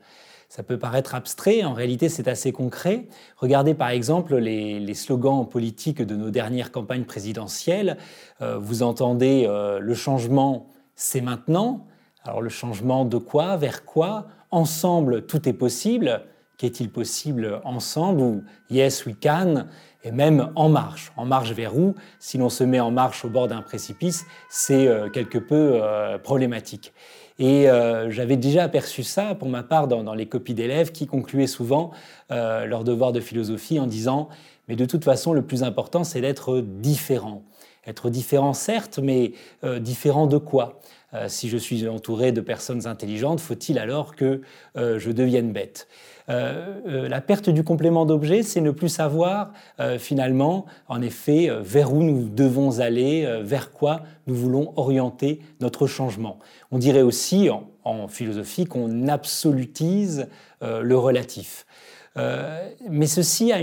Ça peut paraître abstrait, en réalité c'est assez concret. Regardez par exemple les, slogans politiques de nos dernières campagnes présidentielles. Euh, vous entendez euh, le changement, c'est maintenant. Alors le changement de quoi Vers quoi Ensemble, tout est possible. Qu'est-il possible ensemble Ou Yes, we can et même en marche. En marche vers où? Si l'on se met en marche au bord d'un précipice, c'est euh, quelque peu problématique. Et euh, j'avais déjà aperçu ça pour ma part dans, les copies d'élèves qui concluaient souvent euh, leur devoir de philosophie en disant Mais de toute façon, le plus important, c'est d'être différent. Être différent, certes, mais euh, différent de quoi? Si je suis entouré de personnes intelligentes, faut-il alors que je devienne bête? La perte du complément d'objet, c'est ne plus savoir euh, finalement, en effet, vers où nous devons aller, vers quoi nous voulons orienter notre changement. On dirait aussi en, philosophie qu'on absolutise le relatif. mais ceci a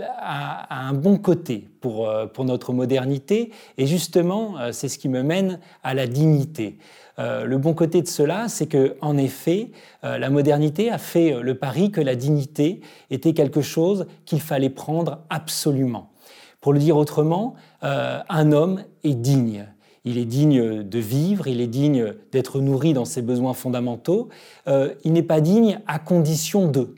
un bon côté pour, pour, notre modernité, et justement, c'est ce qui me mène à la dignité. Euh, le bon côté de cela, c'est que, en effet, euh, la modernité a fait euh, le pari que la dignité était quelque chose qu'il fallait prendre absolument. Pour le dire autrement, un homme est digne. Il est digne de vivre, il est digne d'être nourri dans ses besoins fondamentaux. il n'est pas digne à condition de.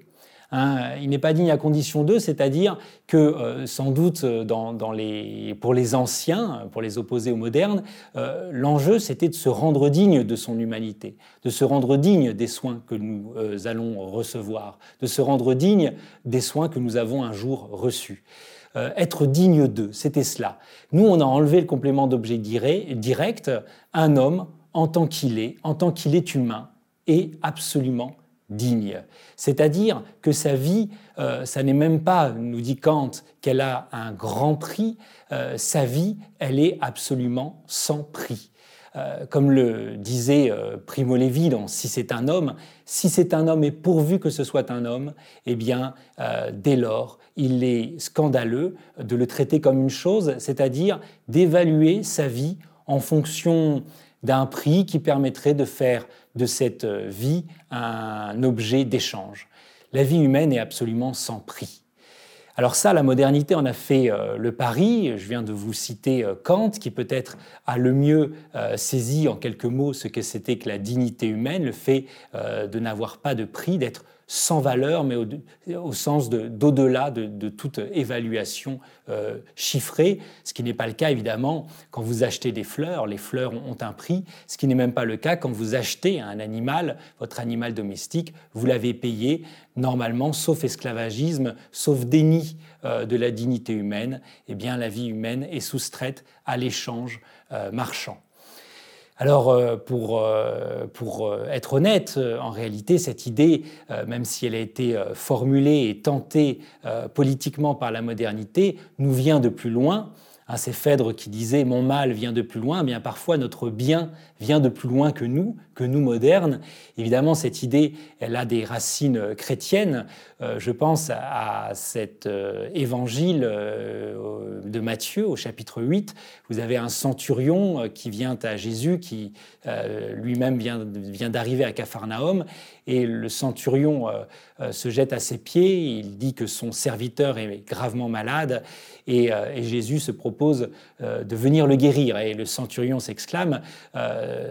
Hein, il n'est pas digne à condition d'eux, c'est-à-dire que euh, sans doute euh, pour les anciens, pour les opposés aux modernes, euh, l'enjeu c'était de se rendre digne de son humanité, de se rendre digne des soins que nous allons recevoir, de se rendre digne des soins que nous avons un jour reçus. être digne d'eux, c'était cela. Nous, on a enlevé le complément d'objet direct. Un homme, en tant qu'il est, en tant qu'il est humain, est absolument digne. C'est-à-dire que sa vie, euh, ça n'est même pas, nous dit Kant, qu'elle a un grand prix, euh, sa vie, elle est absolument sans prix. Euh, comme le disait Primo Levi dans Si c'est un homme, si c'est un homme et pourvu que ce soit un homme, eh bien, dès lors, il est scandaleux de le traiter comme une chose, c'est-à-dire d'évaluer sa vie en fonction d'un prix qui permettrait de faire de cette euh, vie un objet d'échange. La vie humaine est absolument sans prix. Alors ça, la modernité en a fait euh, le pari. Je viens de vous citer euh, Kant, qui peut-être a le mieux saisi en quelques mots ce que c'était que la dignité humaine, le fait de n'avoir pas de prix, d'être sans valeur, mais au, sens d'au-delà de, toute évaluation euh, chiffrée, ce qui n'est pas le cas évidemment quand vous achetez des fleurs. Les fleurs ont, un prix, ce qui n'est même pas le cas quand vous achetez un animal, votre animal domestique, vous l'avez payé normalement, sauf esclavagisme, sauf déni euh, de la dignité humaine, eh bien la vie humaine est soustraite à l'échange euh, marchand. Alors, euh, pour, euh, euh, être honnête, en réalité, cette idée, même si elle a été formulée et tentée politiquement par la modernité, nous vient de plus loin. Hein, ces Phèdre qui disait Mon mal vient de plus loin, eh bien parfois notre bien vient de plus loin que nous, que nous modernes. Évidemment, cette idée, elle a des racines chrétiennes. Euh, je pense à cet euh, évangile euh, de Matthieu au chapitre 8. Vous avez un centurion qui vient à Jésus, qui lui-même vient, vient d'arriver à Capharnaüm, et le centurion se jette à ses pieds. Il dit que son serviteur est gravement malade, et Jésus se propose de venir le guérir. Et le centurion s'exclame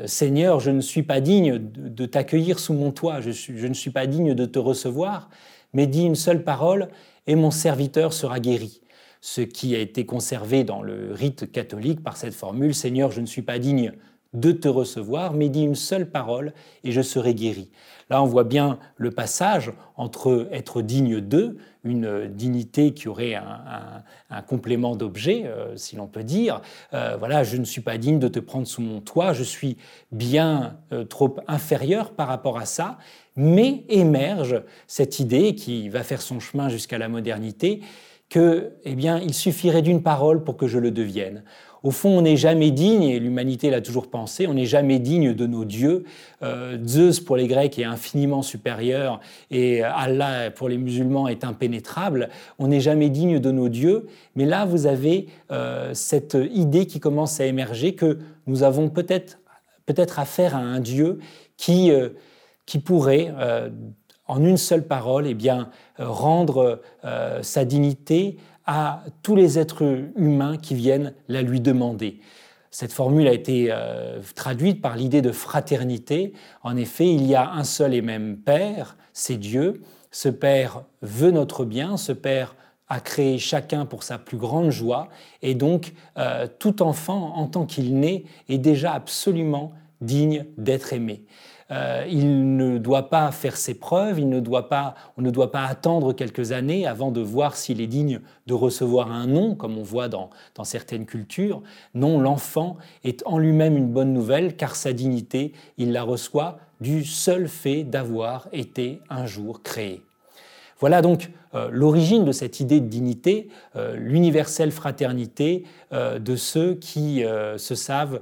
Seigneur, je ne suis pas digne de, t'accueillir sous mon toit, je, je ne suis pas digne de te recevoir mais dis une seule parole et mon serviteur sera guéri. Ce qui a été conservé dans le rite catholique par cette formule Seigneur, je ne suis pas digne de te recevoir, mais dis une seule parole et je serai guéri. Là, on voit bien le passage entre être digne d'eux, une dignité qui aurait un, complément d'objet, euh, si l'on peut dire. Euh, voilà, je ne suis pas digne de te prendre sous mon toit, je suis bien euh, trop inférieur par rapport à ça, mais émerge cette idée qui va faire son chemin jusqu'à la modernité que, eh bien, il suffirait d'une parole pour que je le devienne. Au fond, on n'est jamais digne, et l'humanité l'a toujours pensé, on n'est jamais digne de nos dieux. Euh, Zeus pour les Grecs est infiniment supérieur et Allah pour les musulmans est impénétrable. On n'est jamais digne de nos dieux. Mais là, vous avez euh, cette idée qui commence à émerger que nous avons peut-être peut-être affaire à un Dieu qui, euh, pourrait, en une seule parole, eh bien, rendre sa dignité à tous les êtres humains qui viennent la lui demander. Cette formule a été traduite par l'idée de fraternité. En effet, il y a un seul et même Père, c'est Dieu. Ce Père veut notre bien, ce Père a créé chacun pour sa plus grande joie, et donc tout enfant, en tant qu'il naît, est déjà absolument digne d'être aimé. Euh, il ne doit pas faire ses preuves, il ne doit pas, on ne doit pas attendre quelques années avant de voir s'il est digne de recevoir un nom, comme on voit dans, dans certaines cultures. Non, l'enfant est en lui-même une bonne nouvelle, car sa dignité, il la reçoit du seul fait d'avoir été un jour créé. Voilà donc l'origine de cette idée de dignité, euh, l'universelle fraternité euh, de ceux qui se savent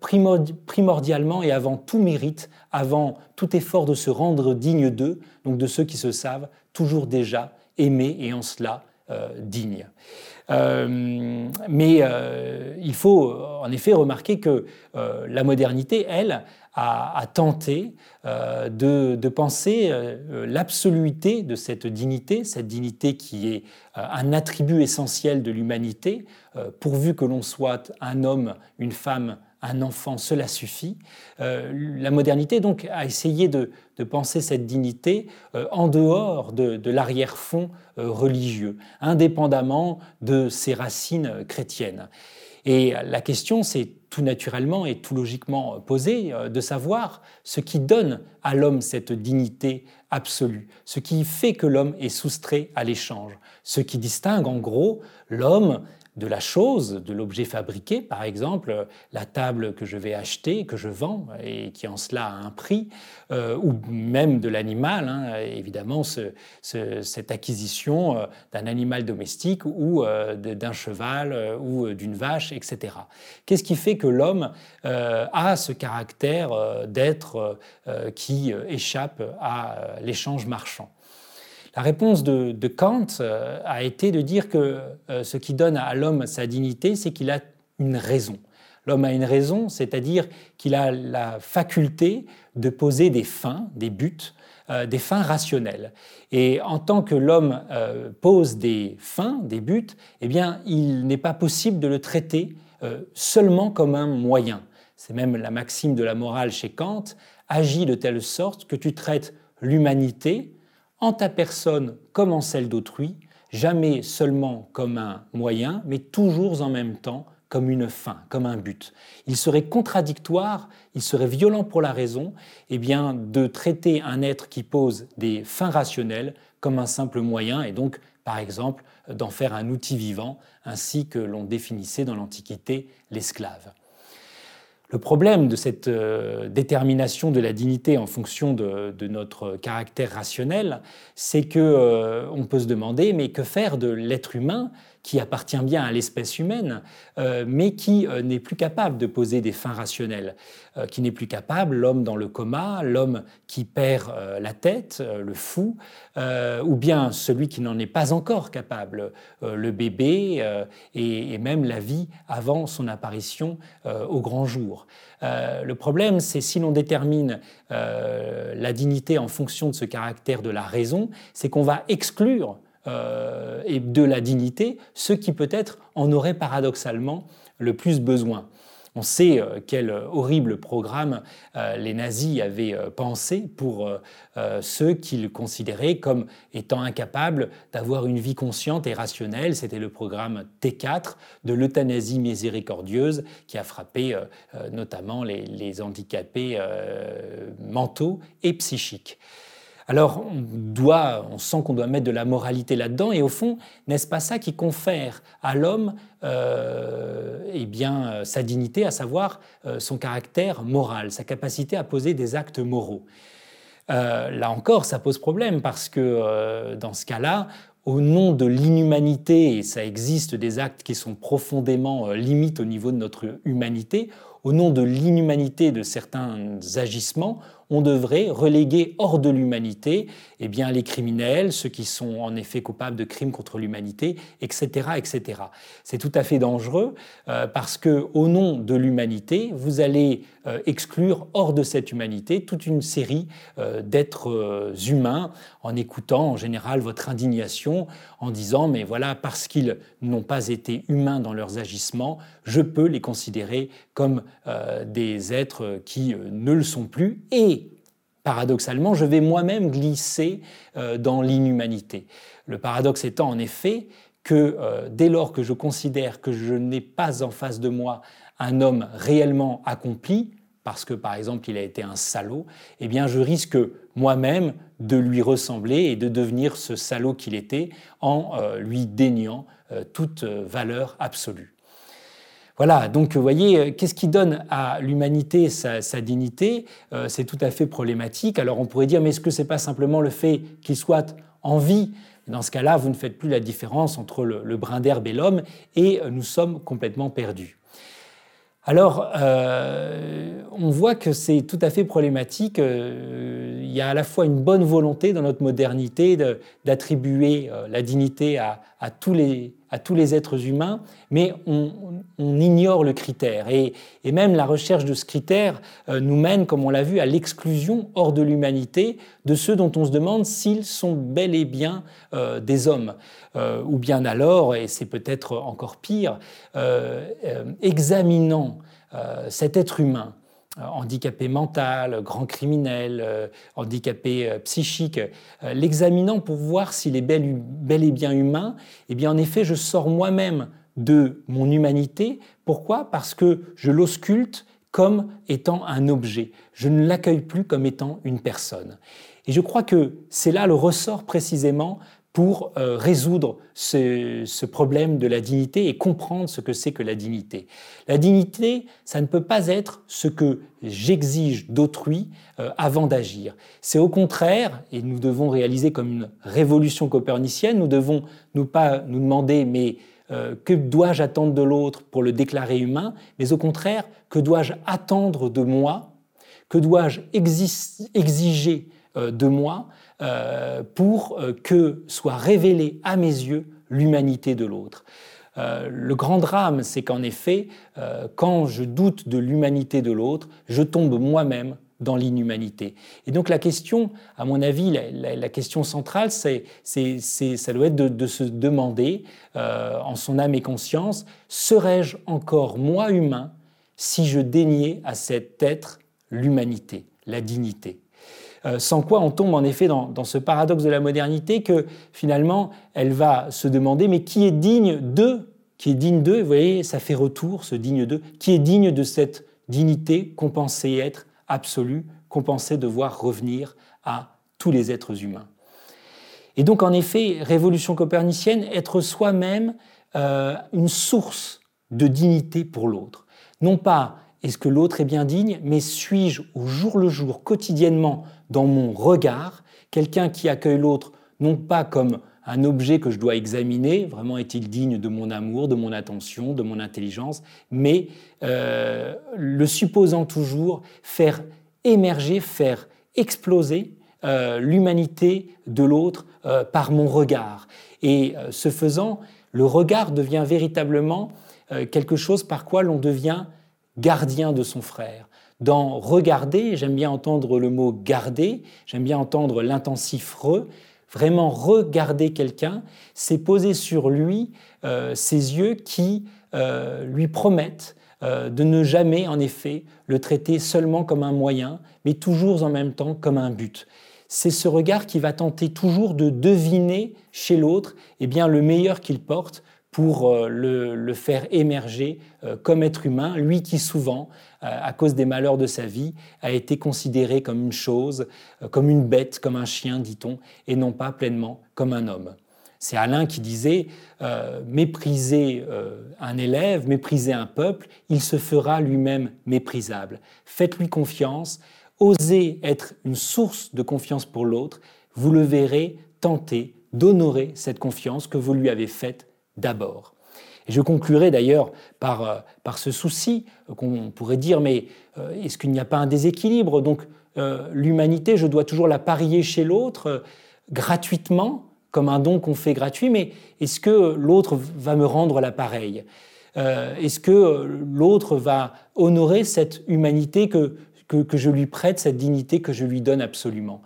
primordialement et avant tout mérite, avant tout effort de se rendre digne d'eux, donc de ceux qui se savent toujours déjà aimés et en cela dignes. mais il faut en effet remarquer que la modernité, elle, a, tenté euh, de, penser euh, l'absoluité de cette dignité, cette dignité qui est euh, un attribut essentiel de l'humanité, pourvu que l'on soit un homme, une femme, un enfant, cela suffit. la modernité donc a essayé de, penser cette dignité en dehors de, de l'arrière-fond religieux, indépendamment de ses racines chrétiennes. Et la question, c'est tout naturellement et tout logiquement posée euh, de savoir ce qui donne à l'homme cette dignité absolue, ce qui fait que l'homme est soustrait à l'échange, ce qui distingue en gros l'homme de la chose, de l'objet fabriqué, par exemple la table que je vais acheter, que je vends et qui en cela a un prix, euh, ou même de l'animal, hein, évidemment cette acquisition euh, d'un animal domestique ou euh, d'un cheval ou d'une vache, etc. Qu'est-ce qui fait que l'homme a ce caractère d'être qui échappe à l'échange marchand? La réponse de, Kant euh, a été de dire que euh, ce qui donne à l'homme sa dignité, c'est qu'il a une raison. L'homme a une raison, c'est-à-dire qu'il a la faculté de poser des fins, des buts, euh, des fins rationnelles. Et en tant que l'homme pose des fins, des buts, eh bien, il n'est pas possible de le traiter seulement comme un moyen. C'est même la maxime de la morale chez Kant, agis de telle sorte que tu traites l'humanité en ta personne comme en celle d'autrui, jamais seulement comme un moyen, mais toujours en même temps comme une fin, comme un but. Il serait contradictoire, il serait violent pour la raison, eh bien, de traiter un être qui pose des fins rationnelles comme un simple moyen, et donc, par exemple, d'en faire un outil vivant, ainsi que l'on définissait dans l'Antiquité l'esclave. Le problème de cette euh, détermination de la dignité en fonction de, notre caractère rationnel, c'est que euh, on peut se demander mais que faire de l'être humain qui appartient bien à l'espèce humaine, euh, mais qui euh, n'est plus capable de poser des fins rationnelles, euh, qui n'est plus capable, l'homme dans le coma, l'homme qui perd la tête, le fou, ou bien celui qui n'en est pas encore capable, le bébé, et, même la vie avant son apparition au grand jour. le problème, c'est si l'on détermine la dignité en fonction de ce caractère de la raison, c'est qu'on va exclure euh, et de la dignité, ceux qui peut-être en auraient paradoxalement le plus besoin. On sait euh, quel horrible programme euh, les nazis avaient pensé pour ceux qu'ils considéraient comme étant incapables d'avoir une vie consciente et rationnelle. C'était le programme T4 de l'euthanasie miséricordieuse qui a frappé notamment les handicapés mentaux et psychiques. Alors on sent qu'on doit mettre de la moralité là-dedans, et au fond, n'est-ce pas ça qui confère à l'homme euh, eh euh, sa dignité, à savoir euh, son caractère moral, sa capacité à poser des actes moraux? là encore, ça pose problème parce que dans ce cas-là, au nom de l'inhumanité, et ça existe des actes qui sont profondément limites au niveau de notre humanité, au nom de l'inhumanité de certains agissements, on devrait reléguer hors de l'humanité eh bien, les criminels, ceux qui sont en effet coupables de crimes contre l'humanité, etc. etc. C'est tout à fait dangereux euh, parce que au nom de l'humanité, vous allez euh, exclure hors de cette humanité toute une série euh, d'êtres humains en écoutant en général votre indignation, en disant mais voilà, parce qu'ils n'ont pas été humains dans leurs agissements, je peux les considérer comme des êtres qui ne le sont plus et paradoxalement, je vais moi-même glisser euh, dans l'inhumanité. Le paradoxe étant en effet que euh, dès lors que je considère que je n'ai pas en face de moi un homme réellement accompli, parce que par exemple il a été un salaud, eh bien je risque moi-même de lui ressembler et de devenir ce salaud qu'il était en euh, lui déniant toute valeur absolue. Voilà, donc vous voyez, euh, qu'est-ce qui donne à l'humanité sa, dignité? Euh, C'est tout à fait problématique. Alors on pourrait dire, mais est-ce que ce n'est pas simplement le fait qu'il soit en vie? Dans ce cas-là, vous ne faites plus la différence entre le, brin d'herbe et l'homme, et euh, nous sommes complètement perdus. Alors, on voit que c'est tout à fait problématique. il y a à la fois une bonne volonté dans notre modernité d'attribuer la dignité à, à tous les êtres humains, mais on, ignore le critère. Et, même la recherche de ce critère euh, nous mène, comme on l'a vu, à l'exclusion hors de l'humanité de ceux dont on se demande s'ils sont bel et bien euh, des hommes. Euh, ou bien alors, et c'est peut-être encore pire, examinant cet être humain handicapé mental, grand criminel, euh, handicapé euh, psychique, l'examinant pour voir s'il est bel, et bien humain, eh bien en effet, je sors moi-même de mon humanité. Pourquoi? Parce que je l'ausculte comme étant un objet. Je ne l'accueille plus comme étant une personne. Et je crois que c'est là le ressort précisément pour euh, résoudre ce, problème de la dignité et comprendre ce que c'est que la dignité. La dignité, ça ne peut pas être ce que j'exige d'autrui euh, avant d'agir. C'est au contraire, et nous devons réaliser comme une révolution copernicienne, nous devons nous pas nous demander mais euh, que dois-je attendre de l'autre pour le déclarer humain, mais au contraire, que dois-je attendre de moi, que dois-je exiger de moi pour euh, que soit révélée à mes yeux l'humanité de l'autre. Euh, le grand drame, c'est qu'en effet, quand je doute de l'humanité de l'autre, je tombe moi-même dans l'inhumanité. Et donc la question, à mon avis, la, question centrale, c'est, ça doit être de, se demander, en son âme et conscience, serais-je encore moi humain si je déniais à cet être l'humanité, la dignité? Euh, sans quoi on tombe en effet dans, ce paradoxe de la modernité que finalement elle va se demander mais qui est digne de qui est digne de, vous voyez, ça fait retour, ce digne de, qui est digne de cette dignité qu'on pensait être absolue, qu'on pensait devoir revenir à tous les êtres humains. Et donc, en effet, révolution copernicienne, être soi-même euh, une source de dignité pour l'autre. Non pas est-ce que l'autre est bien digne, mais suis-je au jour le jour, quotidiennement, dans mon regard, quelqu'un qui accueille l'autre non pas comme un objet que je dois examiner, vraiment est-il digne de mon amour, de mon attention, de mon intelligence, mais euh, le supposant toujours faire émerger, faire exploser euh, l'humanité de l'autre euh, par mon regard. Et ce faisant, le regard devient véritablement quelque chose par quoi l'on devient gardien de son frère. Dans regarder, j'aime bien entendre le mot garder, j'aime bien entendre l'intensif re, vraiment regarder quelqu'un, c'est poser sur lui euh, ses yeux qui euh, lui promettent euh, de ne jamais, en effet, le traiter seulement comme un moyen, mais toujours en même temps comme un but. C'est ce regard qui va tenter toujours de deviner chez l'autre eh bien, le meilleur qu'il porte pour euh, le, faire émerger euh, comme être humain, lui qui souvent, euh, à cause des malheurs de sa vie, a été considéré comme une chose, comme une bête, comme un chien, dit-on, et non pas pleinement comme un homme. C'est Alain qui disait mépriser un élève, mépriser un peuple, il se fera lui-même méprisable. Faites-lui confiance, osez être une source de confiance pour l'autre, vous le verrez tenter d'honorer cette confiance que vous lui avez faite d'abord. Je conclurai d'ailleurs par, euh, par ce souci qu'on pourrait dire, mais euh, est-ce qu'il n'y a pas un déséquilibre? Donc euh, l'humanité, je dois toujours la parier chez l'autre gratuitement, comme un don qu'on fait gratuit, mais est-ce que l'autre va me rendre l'appareil? Est-ce que l'autre va honorer cette humanité que, que je lui prête, cette dignité que je lui donne absolument?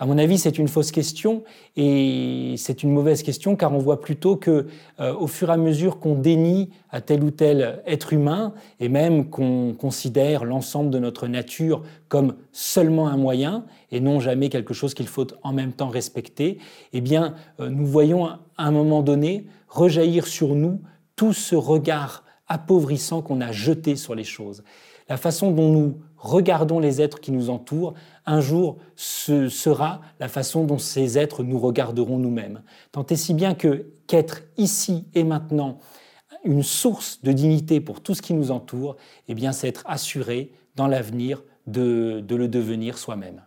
À mon avis, c'est une fausse question et c'est une mauvaise question car on voit plutôt que, euh, au fur et à mesure qu'on dénie à tel ou tel être humain et même qu'on considère l'ensemble de notre nature comme seulement un moyen et non jamais quelque chose qu'il faut en même temps respecter, eh euh, nous voyons à un moment donné rejaillir sur nous tout ce regard appauvrissant qu'on a jeté sur les choses. La façon dont nous regardons les êtres qui nous entourent, un jour ce sera la façon dont ces êtres nous regarderont nous-mêmes. Tant et si bien que qu'être ici et maintenant une source de dignité pour tout ce qui nous entoure, eh bien c'est être assuré dans l'avenir de, de le devenir soi-même.